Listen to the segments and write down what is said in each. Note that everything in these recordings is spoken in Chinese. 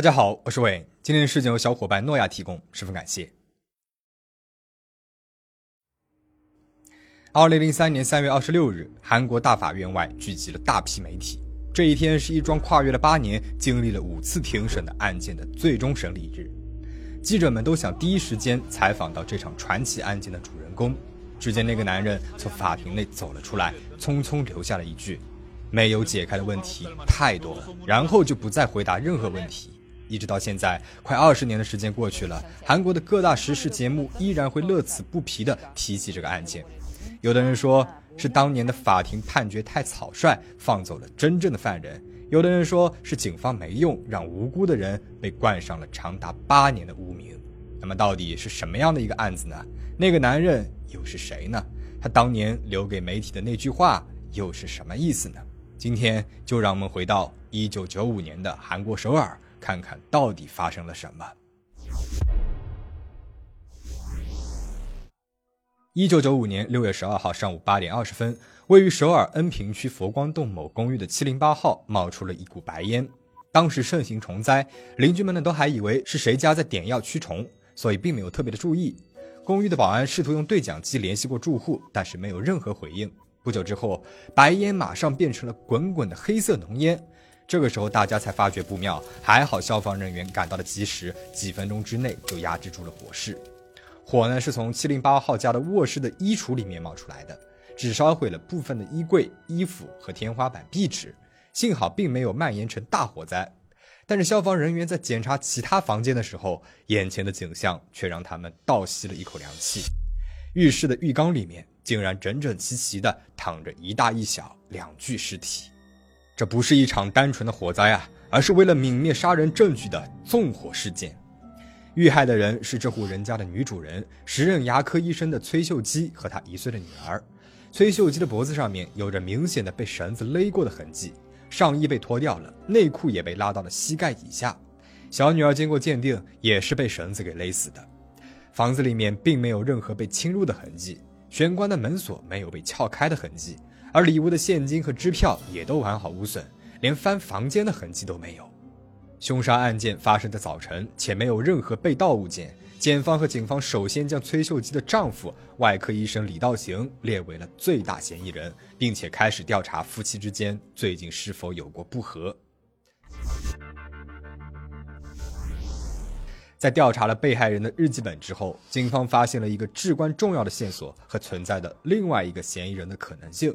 大家好，我是伟。今天的事情由小伙伴诺亚提供，十分感谢。二零零三年三月二十六日，韩国大法院外聚集了大批媒体。这一天是一桩跨越了八年、经历了五次庭审的案件的最终审理日。记者们都想第一时间采访到这场传奇案件的主人公。只见那个男人从法庭内走了出来，匆匆留下了一句：“没有解开的问题太多了。”然后就不再回答任何问题。一直到现在，快二十年的时间过去了，韩国的各大时事节目依然会乐此不疲地提起这个案件。有的人说是当年的法庭判决太草率，放走了真正的犯人；有的人说是警方没用，让无辜的人被冠上了长达八年的污名。那么，到底是什么样的一个案子呢？那个男人又是谁呢？他当年留给媒体的那句话又是什么意思呢？今天就让我们回到一九九五年的韩国首尔。看看到底发生了什么。一九九五年六月十二号上午八点二十分，位于首尔恩平区佛光洞某公寓的七零八号冒出了一股白烟。当时盛行虫灾，邻居们呢都还以为是谁家在点药驱虫，所以并没有特别的注意。公寓的保安试图用对讲机联系过住户，但是没有任何回应。不久之后，白烟马上变成了滚滚的黑色浓烟。这个时候，大家才发觉不妙，还好消防人员赶到的及时，几分钟之内就压制住了火势。火呢是从七零八号家的卧室的衣橱里面冒出来的，只烧毁了部分的衣柜、衣服和天花板壁纸，幸好并没有蔓延成大火灾。但是消防人员在检查其他房间的时候，眼前的景象却让他们倒吸了一口凉气。浴室的浴缸里面竟然整整齐齐地躺着一大一小两具尸体。这不是一场单纯的火灾啊，而是为了泯灭杀人证据的纵火事件。遇害的人是这户人家的女主人，时任牙科医生的崔秀基和她一岁的女儿。崔秀基的脖子上面有着明显的被绳子勒过的痕迹，上衣被脱掉了，内裤也被拉到了膝盖以下。小女儿经过鉴定，也是被绳子给勒死的。房子里面并没有任何被侵入的痕迹，玄关的门锁没有被撬开的痕迹。而礼物的现金和支票也都完好无损，连翻房间的痕迹都没有。凶杀案件发生在早晨，且没有任何被盗物件。检方和警方首先将崔秀基的丈夫外科医生李道行列为了最大嫌疑人，并且开始调查夫妻之间最近是否有过不和。在调查了被害人的日记本之后，警方发现了一个至关重要的线索和存在的另外一个嫌疑人的可能性。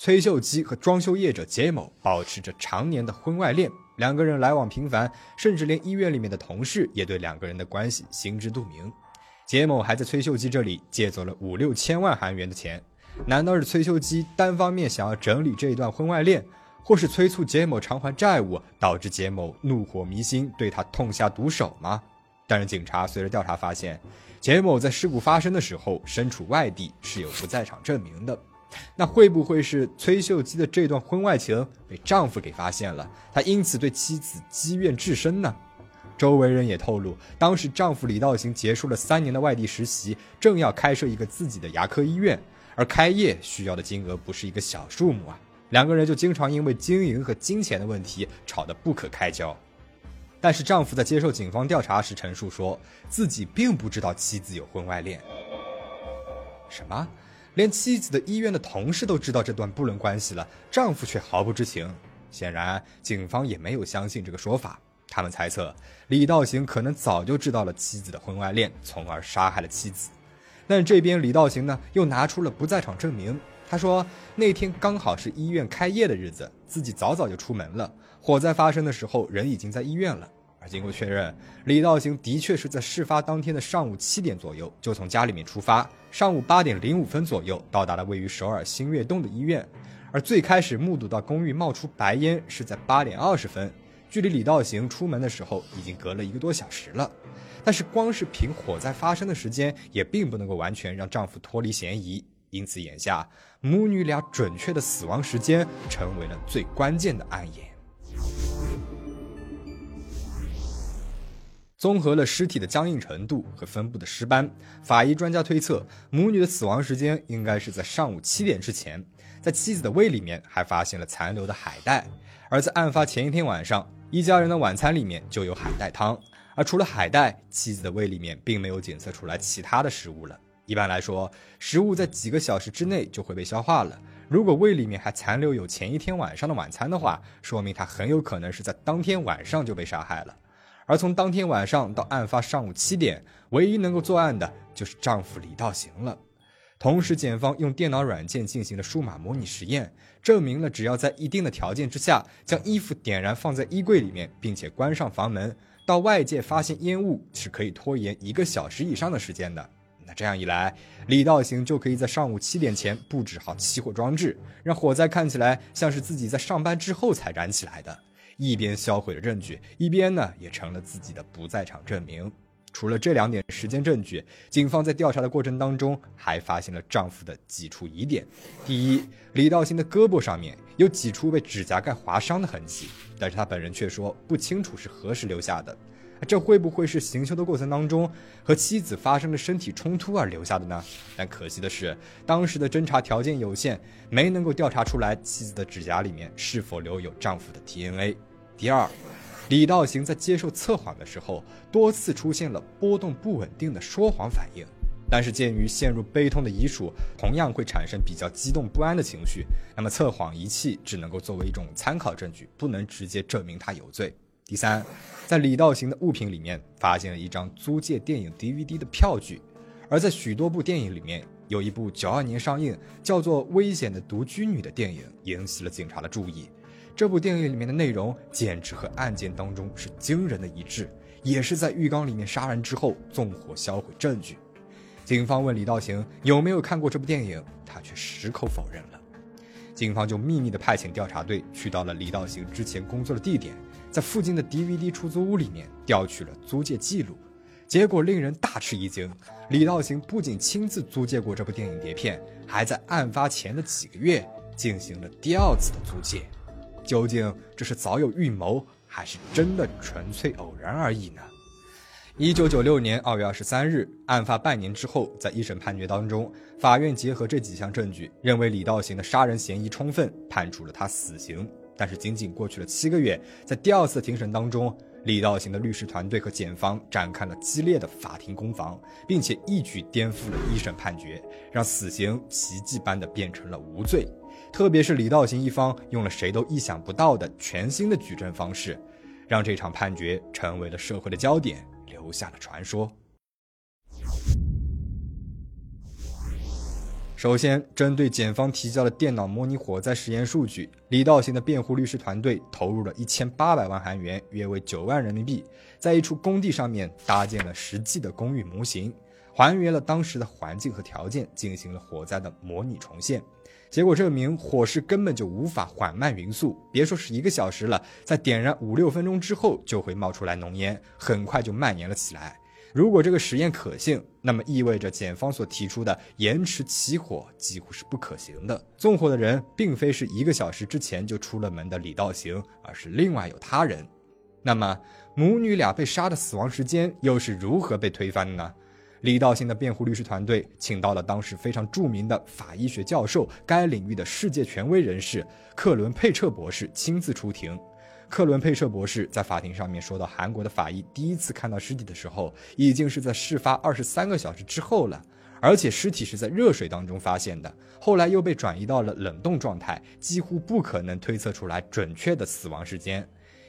崔秀基和装修业者杰某保持着常年的婚外恋，两个人来往频繁，甚至连医院里面的同事也对两个人的关系心知肚明。杰某还在崔秀基这里借走了五六千万韩元的钱，难道是崔秀基单方面想要整理这一段婚外恋，或是催促杰某偿还债务，导致杰某怒火弥心，对他痛下毒手吗？但是警察随着调查发现，杰某在事故发生的时候身处外地，是有不在场证明的。那会不会是崔秀基的这段婚外情被丈夫给发现了？她因此对妻子积怨至深呢？周围人也透露，当时丈夫李道行结束了三年的外地实习，正要开设一个自己的牙科医院，而开业需要的金额不是一个小数目啊。两个人就经常因为经营和金钱的问题吵得不可开交。但是丈夫在接受警方调查时陈述说，自己并不知道妻子有婚外恋。什么？连妻子的医院的同事都知道这段不伦关系了，丈夫却毫不知情。显然，警方也没有相信这个说法。他们猜测李道行可能早就知道了妻子的婚外恋，从而杀害了妻子。但这边李道行呢，又拿出了不在场证明。他说那天刚好是医院开业的日子，自己早早就出门了。火灾发生的时候，人已经在医院了。而经过确认，李道行的确是在事发当天的上午七点左右就从家里面出发，上午八点零五分左右到达了位于首尔新月洞的医院。而最开始目睹到公寓冒出白烟是在八点二十分，距离李道行出门的时候已经隔了一个多小时了。但是光是凭火灾发生的时间，也并不能够完全让丈夫脱离嫌疑。因此，眼下母女俩准确的死亡时间成为了最关键的暗眼。综合了尸体的僵硬程度和分布的尸斑，法医专家推测母女的死亡时间应该是在上午七点之前。在妻子的胃里面还发现了残留的海带，而在案发前一天晚上，一家人的晚餐里面就有海带汤，而除了海带，妻子的胃里面并没有检测出来其他的食物了。一般来说，食物在几个小时之内就会被消化了。如果胃里面还残留有前一天晚上的晚餐的话，说明他很有可能是在当天晚上就被杀害了。而从当天晚上到案发上午七点，唯一能够作案的就是丈夫李道行了。同时，检方用电脑软件进行了数码模拟实验，证明了只要在一定的条件之下，将衣服点燃放在衣柜里面，并且关上房门，到外界发现烟雾是可以拖延一个小时以上的时间的。那这样一来，李道行就可以在上午七点前布置好起火装置，让火灾看起来像是自己在上班之后才燃起来的，一边销毁了证据，一边呢也成了自己的不在场证明。除了这两点时间证据，警方在调查的过程当中还发现了丈夫的几处疑点。第一，李道兴的胳膊上面有几处被指甲盖划伤的痕迹，但是他本人却说不清楚是何时留下的。这会不会是行凶的过程当中和妻子发生了身体冲突而留下的呢？但可惜的是，当时的侦查条件有限，没能够调查出来妻子的指甲里面是否留有丈夫的 DNA。第二。李道行在接受测谎的时候，多次出现了波动不稳定的说谎反应。但是鉴于陷入悲痛的遗属同样会产生比较激动不安的情绪，那么测谎仪器只能够作为一种参考证据，不能直接证明他有罪。第三，在李道行的物品里面发现了一张租借电影 DVD 的票据，而在许多部电影里面，有一部九二年上映叫做《危险的独居女》的电影引起了警察的注意。这部电影里面的内容简直和案件当中是惊人的一致，也是在浴缸里面杀人之后纵火销毁证据。警方问李道行有没有看过这部电影，他却矢口否认了。警方就秘密的派遣调查队去到了李道行之前工作的地点，在附近的 DVD 出租屋里面调取了租借记录，结果令人大吃一惊，李道行不仅亲自租借过这部电影碟片，还在案发前的几个月进行了第二次的租借。究竟这是早有预谋，还是真的纯粹偶然而已呢？一九九六年二月二十三日，案发半年之后，在一审判决当中，法院结合这几项证据，认为李道行的杀人嫌疑充分，判处了他死刑。但是仅仅过去了七个月，在第二次庭审当中，李道行的律师团队和检方展开了激烈的法庭攻防，并且一举颠覆了一审判决，让死刑奇迹般的变成了无罪。特别是李道行一方用了谁都意想不到的全新的举证方式，让这场判决成为了社会的焦点，留下了传说。首先，针对检方提交的电脑模拟火灾实验数据，李道行的辩护律师团队投入了一千八百万韩元，约为九万人民币，在一处工地上面搭建了实际的公寓模型，还原了当时的环境和条件，进行了火灾的模拟重现。结果证明，火势根本就无法缓慢匀速，别说是一个小时了，在点燃五六分钟之后就会冒出来浓烟，很快就蔓延了起来。如果这个实验可信，那么意味着检方所提出的延迟起火几乎是不可行的。纵火的人并非是一个小时之前就出了门的李道行，而是另外有他人。那么母女俩被杀的死亡时间又是如何被推翻的呢？李道行的辩护律师团队请到了当时非常著名的法医学教授，该领域的世界权威人士克伦佩彻博士亲自出庭。克伦佩彻博士在法庭上面说到，韩国的法医第一次看到尸体的时候，已经是在事发二十三个小时之后了，而且尸体是在热水当中发现的，后来又被转移到了冷冻状态，几乎不可能推测出来准确的死亡时间。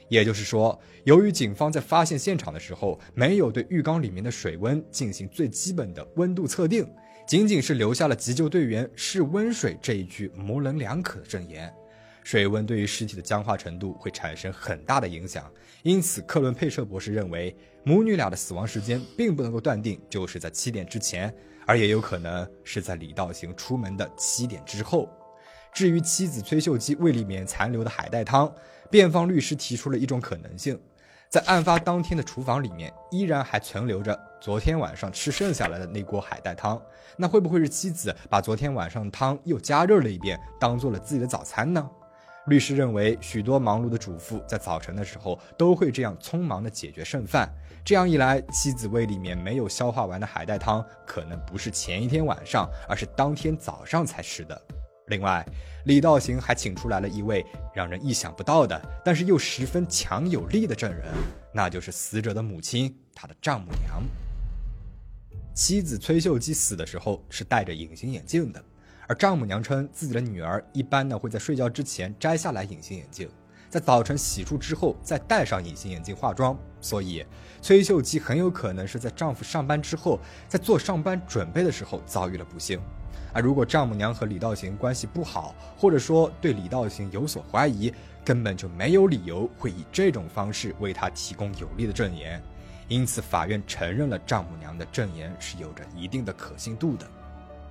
也就是说，由于警方在发现现场的时候没有对浴缸里面的水温进行最基本的温度测定，仅仅是留下了急救队员试温水这一句模棱两可的证言，水温对于尸体的僵化程度会产生很大的影响。因此，克伦佩彻博士认为，母女俩的死亡时间并不能够断定就是在七点之前，而也有可能是在李道行出门的七点之后。至于妻子崔秀姬胃里面残留的海带汤。辩方律师提出了一种可能性，在案发当天的厨房里面依然还存留着昨天晚上吃剩下来的那锅海带汤，那会不会是妻子把昨天晚上的汤又加热了一遍，当做了自己的早餐呢？律师认为，许多忙碌的主妇在早晨的时候都会这样匆忙的解决剩饭，这样一来，妻子胃里面没有消化完的海带汤，可能不是前一天晚上，而是当天早上才吃的。另外，李道行还请出来了一位让人意想不到的，但是又十分强有力的证人，那就是死者的母亲，他的丈母娘。妻子崔秀姬死的时候是戴着隐形眼镜的，而丈母娘称自己的女儿一般呢会在睡觉之前摘下来隐形眼镜，在早晨洗漱之后再戴上隐形眼镜化妆，所以崔秀姬很有可能是在丈夫上班之后，在做上班准备的时候遭遇了不幸。而如果丈母娘和李道行关系不好，或者说对李道行有所怀疑，根本就没有理由会以这种方式为他提供有力的证言。因此，法院承认了丈母娘的证言是有着一定的可信度的。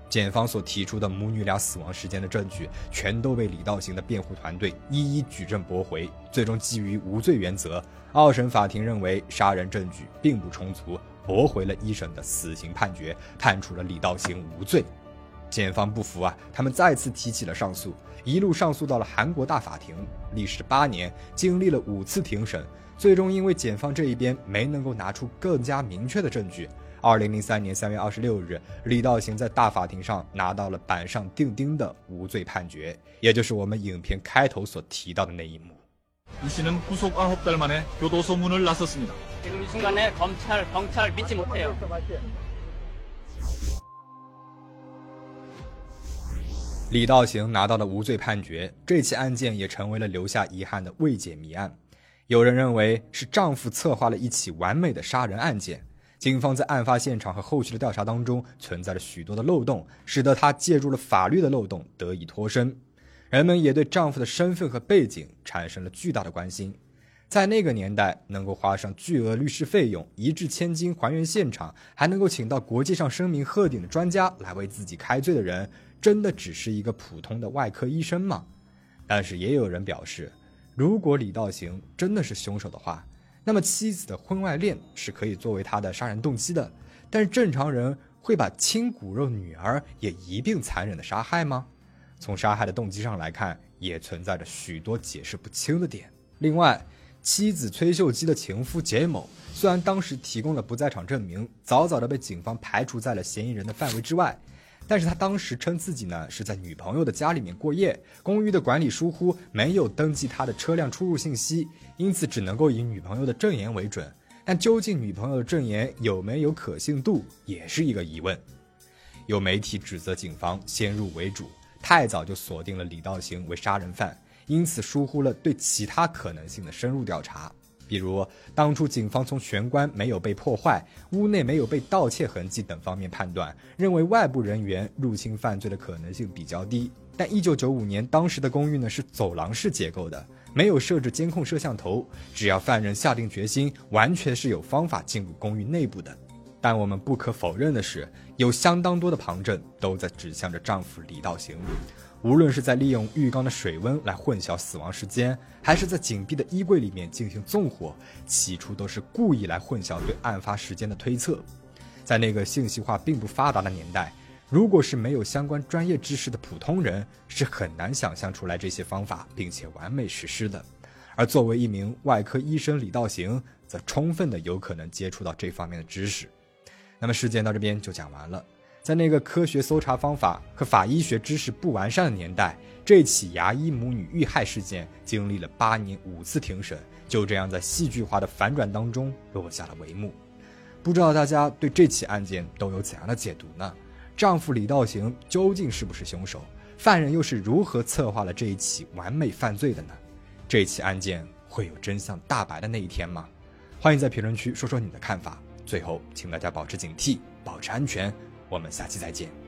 检方所提出的母女俩死亡时间的证据，全都被李道行的辩护团队一一举证驳回。最终，基于无罪原则，二审法庭认为杀人证据并不充足，驳回了一审的死刑判决，判处了李道行无罪。检方不服啊，他们再次提起了上诉，一路上诉到了韩国大法庭，历时八年，经历了五次庭审。最终，因为检方这一边没能够拿出更加明确的证据，二零零三年三月二十六日，李道行在大法庭上拿到了板上钉钉的无罪判决，也就是我们影片开头所提到的那一幕。이씨는후속아홉달만에교도소문을나섰습니다지금이순간에검찰경찰믿지못해요李道行拿到了无罪判决，这起案件也成为了留下遗憾的未解谜案。有人认为是丈夫策划了一起完美的杀人案件， 警方在案发现场和后续的调查当中存在着许多的漏洞，使得她借助了法律的漏洞得以脱身。人们也对丈夫的身份和背景产生了巨大的关心。在那个年代，能够花上巨额律师费用，一掷千金还原现场，还能够请到国际上声名鹤顶的专家来为自己开罪的人，真的只是一个普通的外科医生吗？但是也有人表示。如果李道行真的是凶手的话，那么妻子的婚外恋是可以作为他的杀人动机的。但是正常人会把亲骨肉女儿也一并残忍的杀害吗？从杀害的动机上来看，也存在着许多解释不清的点。另外，妻子崔秀姬的情夫简某虽然当时提供了不在场证明，早早的被警方排除在了嫌疑人的范围之外。但是他当时称自己呢是在女朋友的家里面过夜，公寓的管理疏忽，没有登记他的车辆出入信息，因此只能够以女朋友的证言为准。但究竟女朋友的证言有没有可信度，也是一个疑问。有媒体指责警方先入为主，太早就锁定了李道行为杀人犯，因此疏忽了对其他可能性的深入调查。比如，当初警方从玄关没有被破坏、屋内没有被盗窃痕迹等方面判断，认为外部人员入侵犯罪的可能性比较低。但一九九五年当时的公寓呢是走廊式结构的，没有设置监控摄像头，只要犯人下定决心，完全是有方法进入公寓内部的。但我们不可否认的是，有相当多的旁证都在指向着丈夫李道行。无论是在利用浴缸的水温来混淆死亡时间，还是在紧闭的衣柜里面进行纵火，起初都是故意来混淆对案发时间的推测。在那个信息化并不发达的年代，如果是没有相关专业知识的普通人，是很难想象出来这些方法并且完美实施的。而作为一名外科医生，李道行则充分的有可能接触到这方面的知识。那么事件到这边就讲完了。在那个科学搜查方法和法医学知识不完善的年代，这起牙医母女遇害事件经历了八年五次庭审，就这样在戏剧化的反转当中落下了帷幕。不知道大家对这起案件都有怎样的解读呢？丈夫李道行究竟是不是凶手？犯人又是如何策划了这一起完美犯罪的呢？这起案件会有真相大白的那一天吗？欢迎在评论区说说你的看法。最后，请大家保持警惕，保持安全。我们下期再见。